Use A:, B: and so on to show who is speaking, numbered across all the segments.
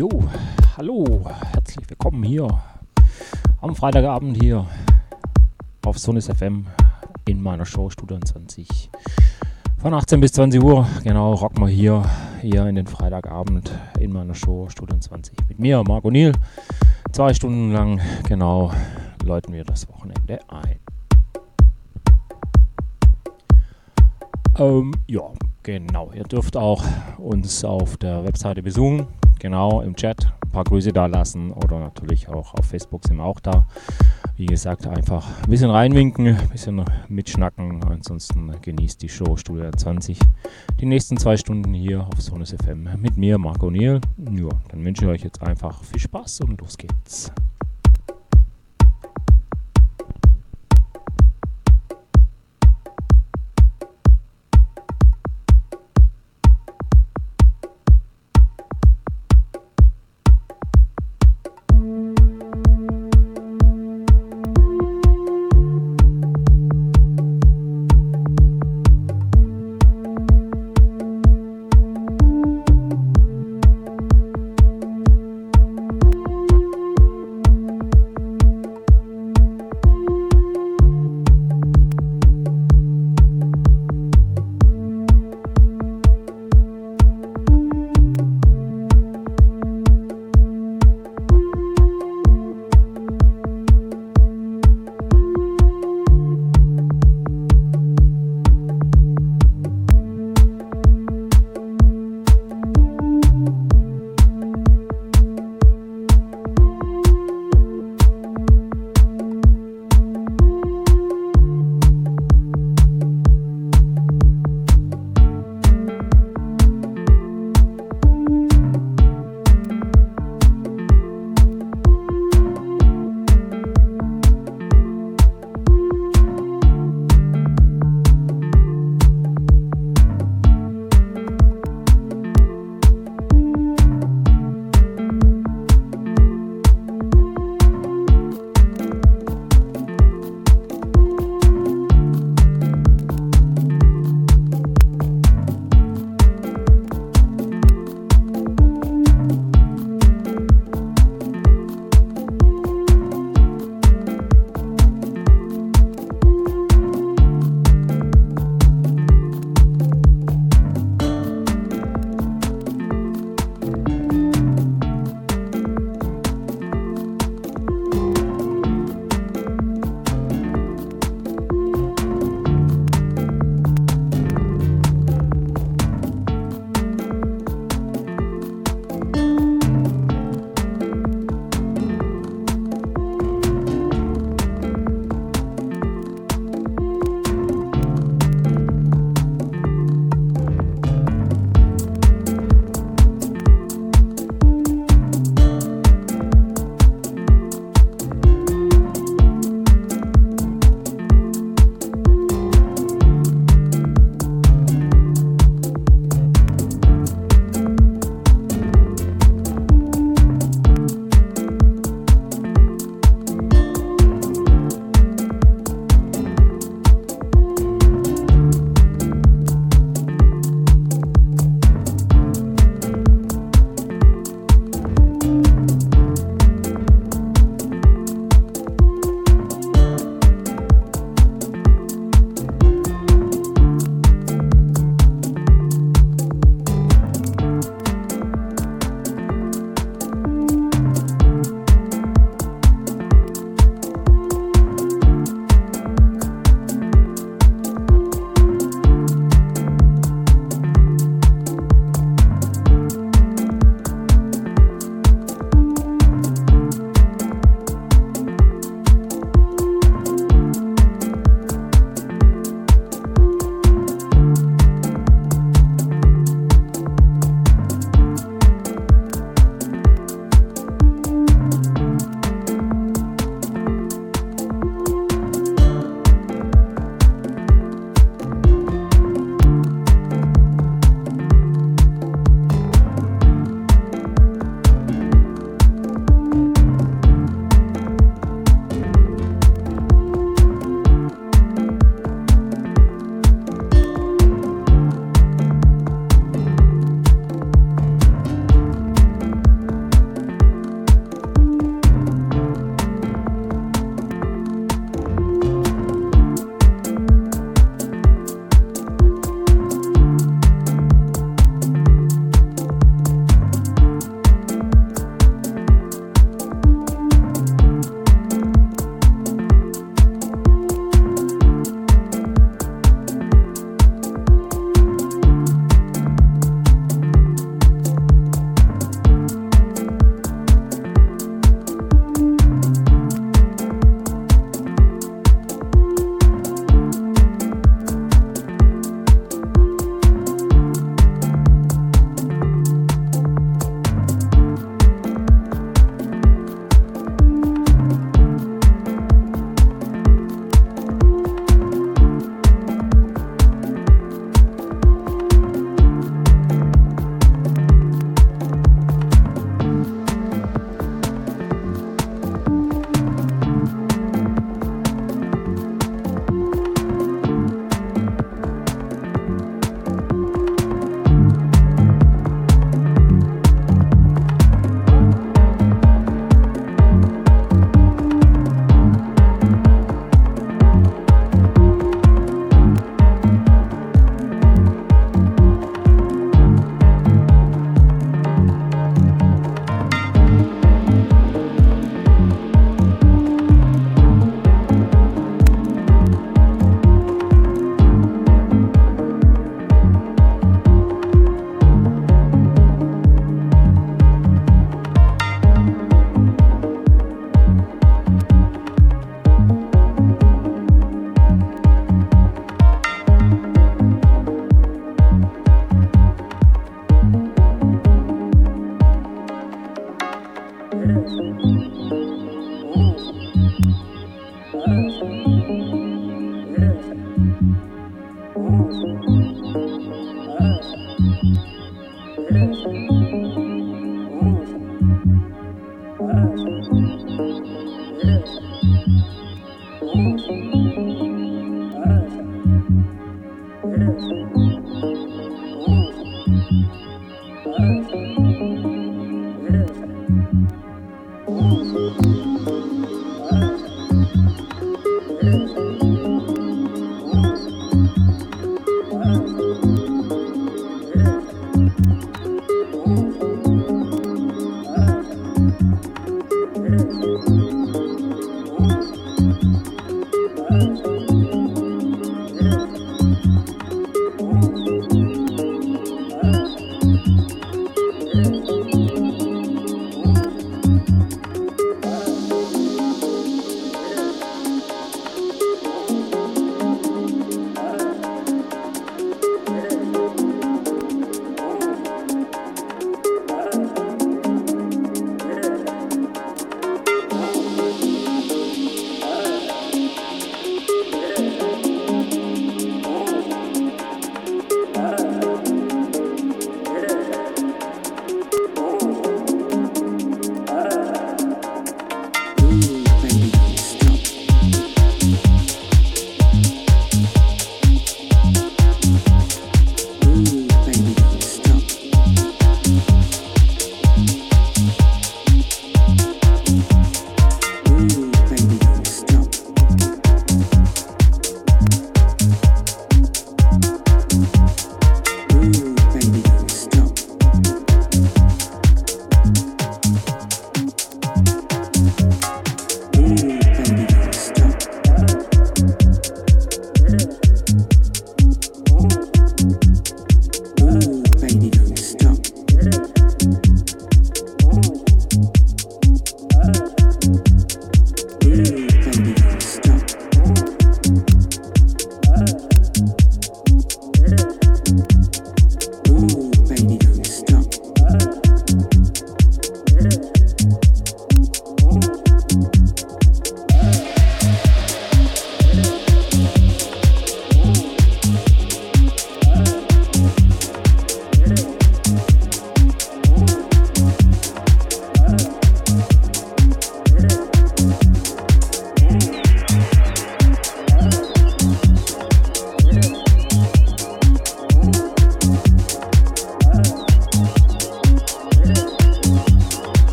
A: Jojo, hallo, herzlich willkommen hier am Freitagabend hier auf Sonnes FM in meiner Show Studio 20. Von 18 bis 20 Uhr, genau, rocken wir hier, hier in den Freitagabend in meiner Show Studio 20 mit mir, Marco Niel. Zwei Stunden lang, genau, läuten wir das Wochenende ein. Ähm, ja, genau. Ihr dürft auch uns auf der Webseite besuchen. Genau, im Chat ein paar Grüße da lassen oder natürlich auch auf Facebook sind wir auch da. Wie gesagt, einfach ein bisschen reinwinken, ein bisschen mitschnacken. Ansonsten genießt die Show Studio 20 die nächsten zwei Stunden hier auf Sonus FM mit mir, Marco Niel. Ja, dann wünsche ich euch jetzt einfach viel Spaß und los geht's.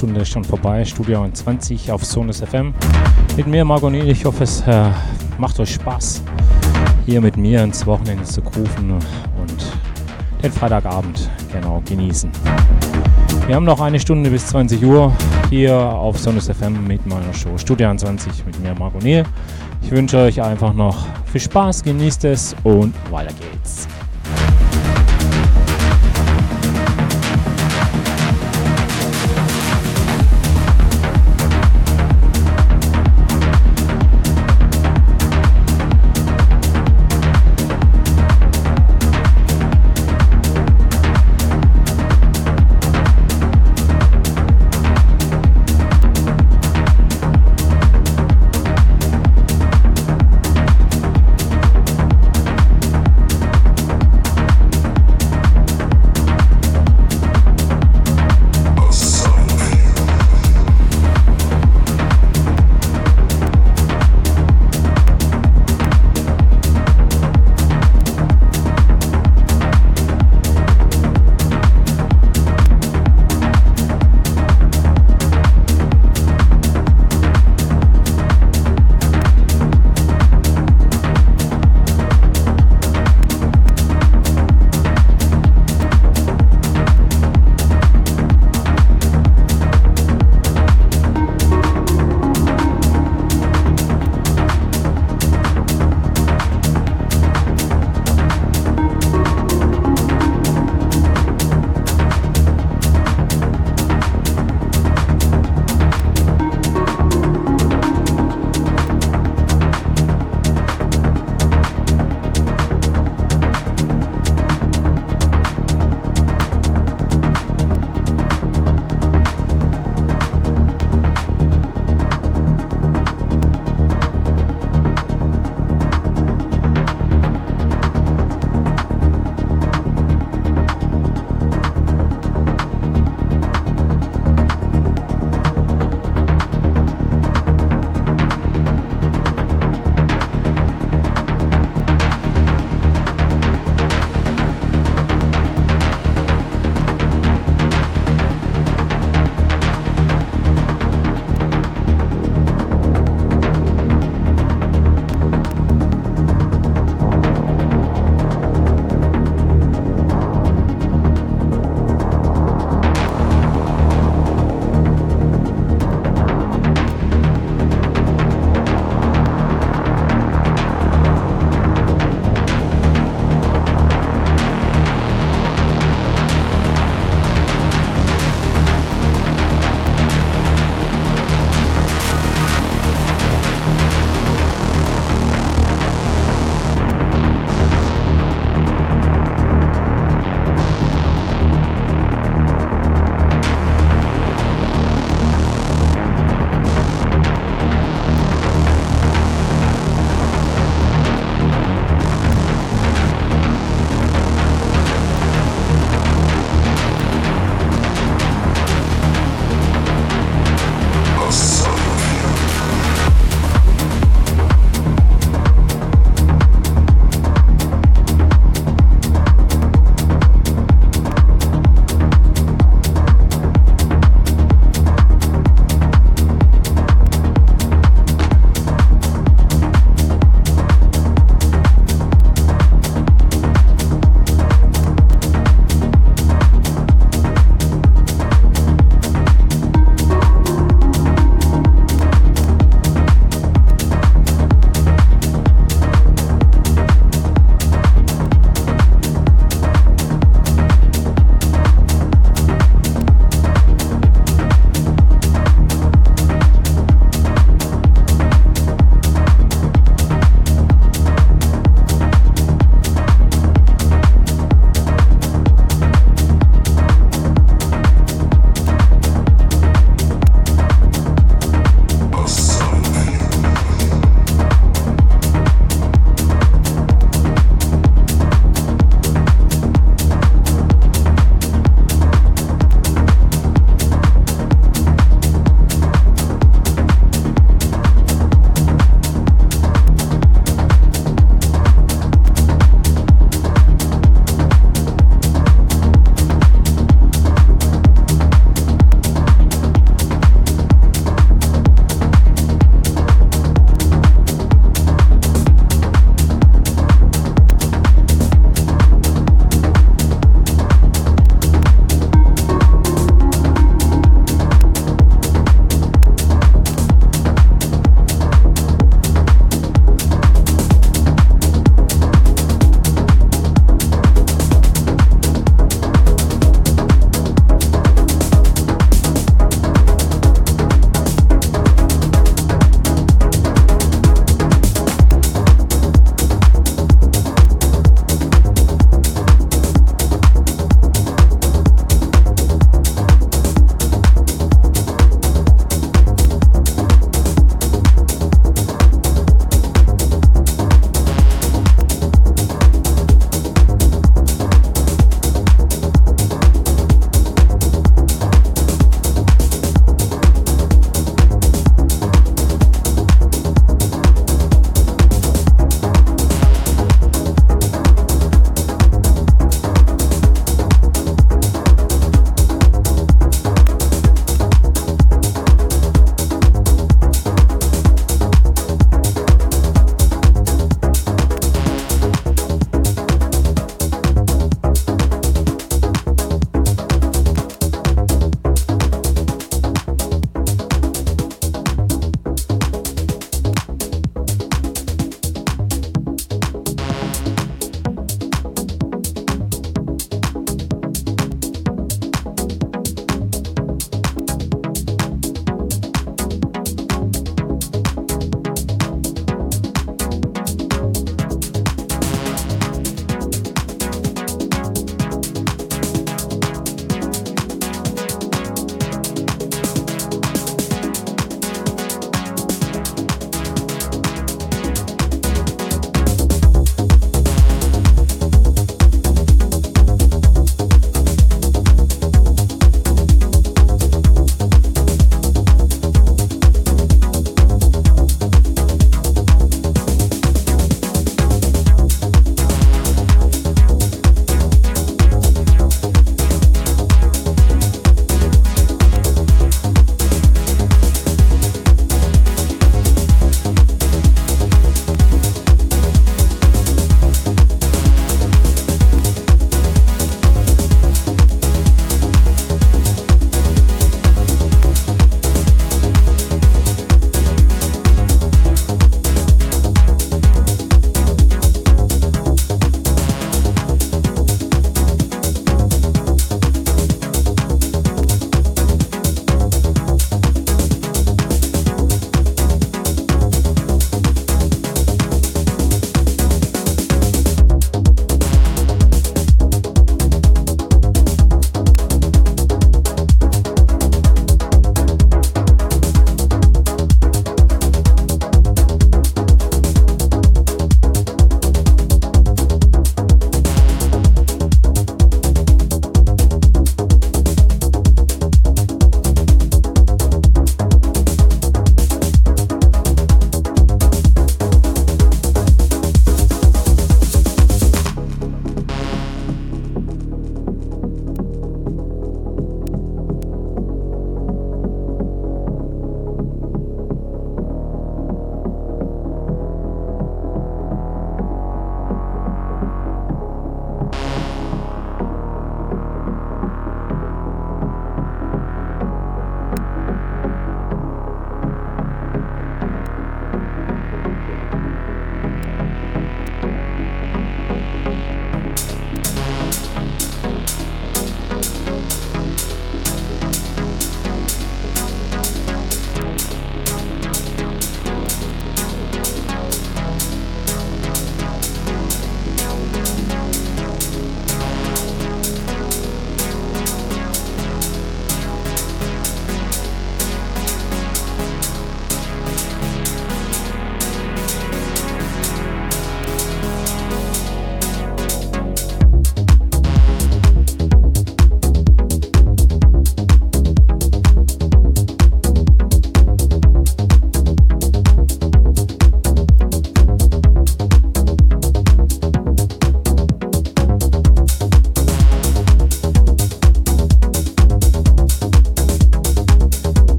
A: Stunde schon vorbei. Studio 20 auf Sonus FM. Mit mir, Margot Niel. Ich hoffe, es äh, macht euch Spaß, hier mit mir ins Wochenende zu rufen und den Freitagabend genau genießen. Wir haben noch eine Stunde bis 20 Uhr hier auf Sonus FM mit meiner Show Studio 20 mit mir, Marco Niel. Ich wünsche euch einfach noch viel Spaß, genießt es und weiter geht's.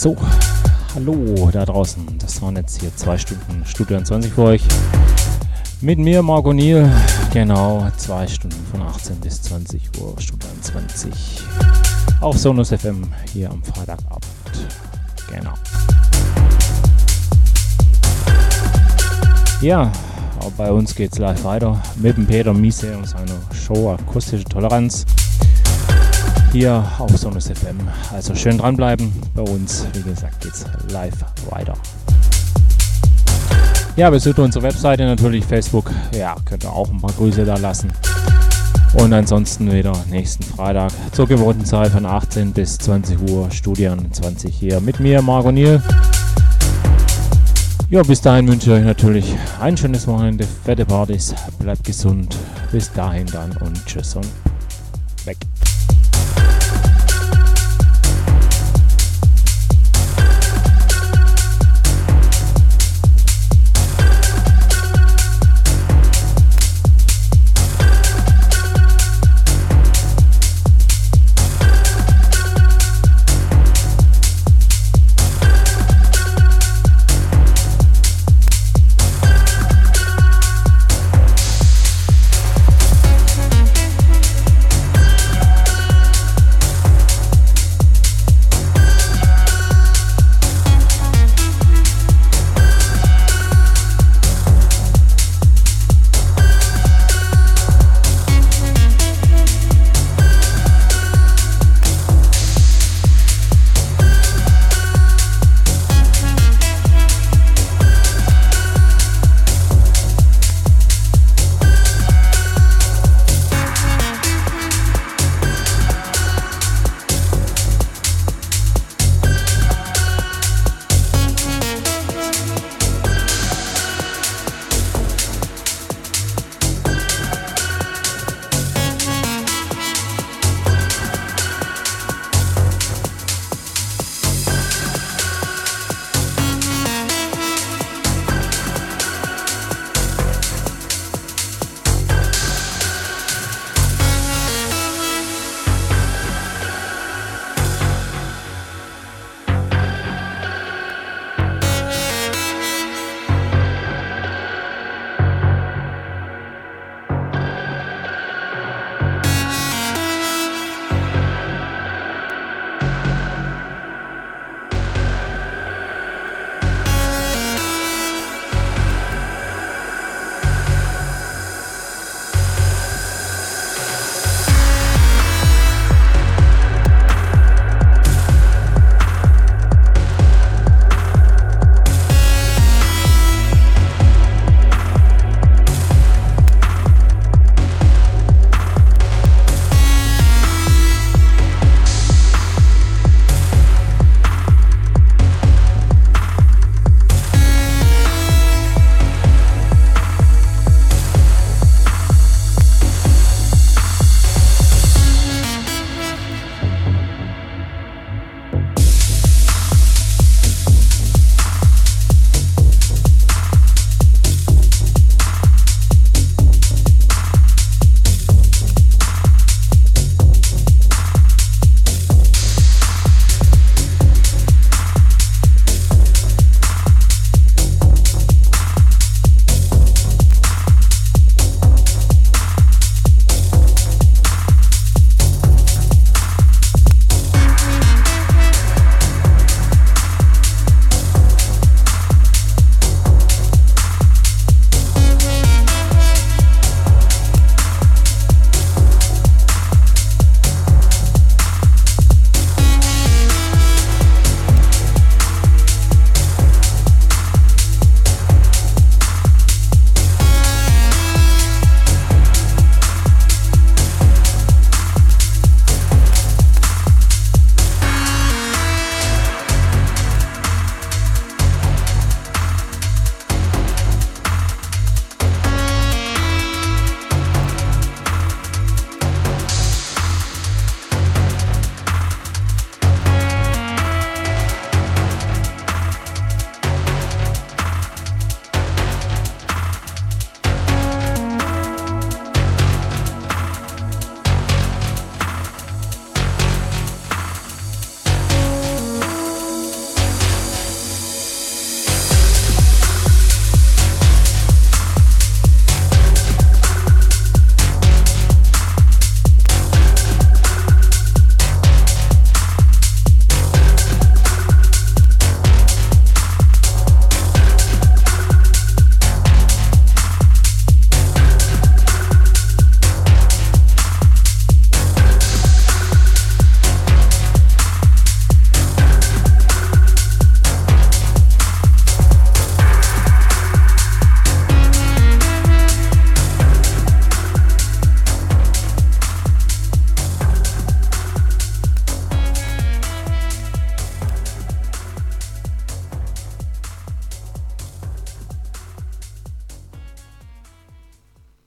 A: So. Hallo da draußen. Das waren jetzt hier zwei Stunden Studio 20 für euch. Mit mir, Marco Niel. Genau, zwei Stunden von 18 bis 20 Uhr, Studio 20. Auf Sonus FM hier am Freitagabend. Genau. Ja, auch bei uns geht es live weiter mit dem Peter Miese und seiner Show Akustische Toleranz hier auf Sonus FM. Also schön dranbleiben. Bei uns, wie gesagt, geht's live weiter. Ja, besucht unsere Webseite natürlich, Facebook. Ja, könnt ihr auch ein paar Grüße da lassen. Und ansonsten wieder nächsten Freitag zur gewohnten Zeit von 18 bis 20 Uhr, Studien 20 hier mit mir, Marco Niel. Ja, bis dahin wünsche ich euch natürlich ein schönes Wochenende, fette Partys, bleibt gesund. Bis dahin dann und tschüss und weg.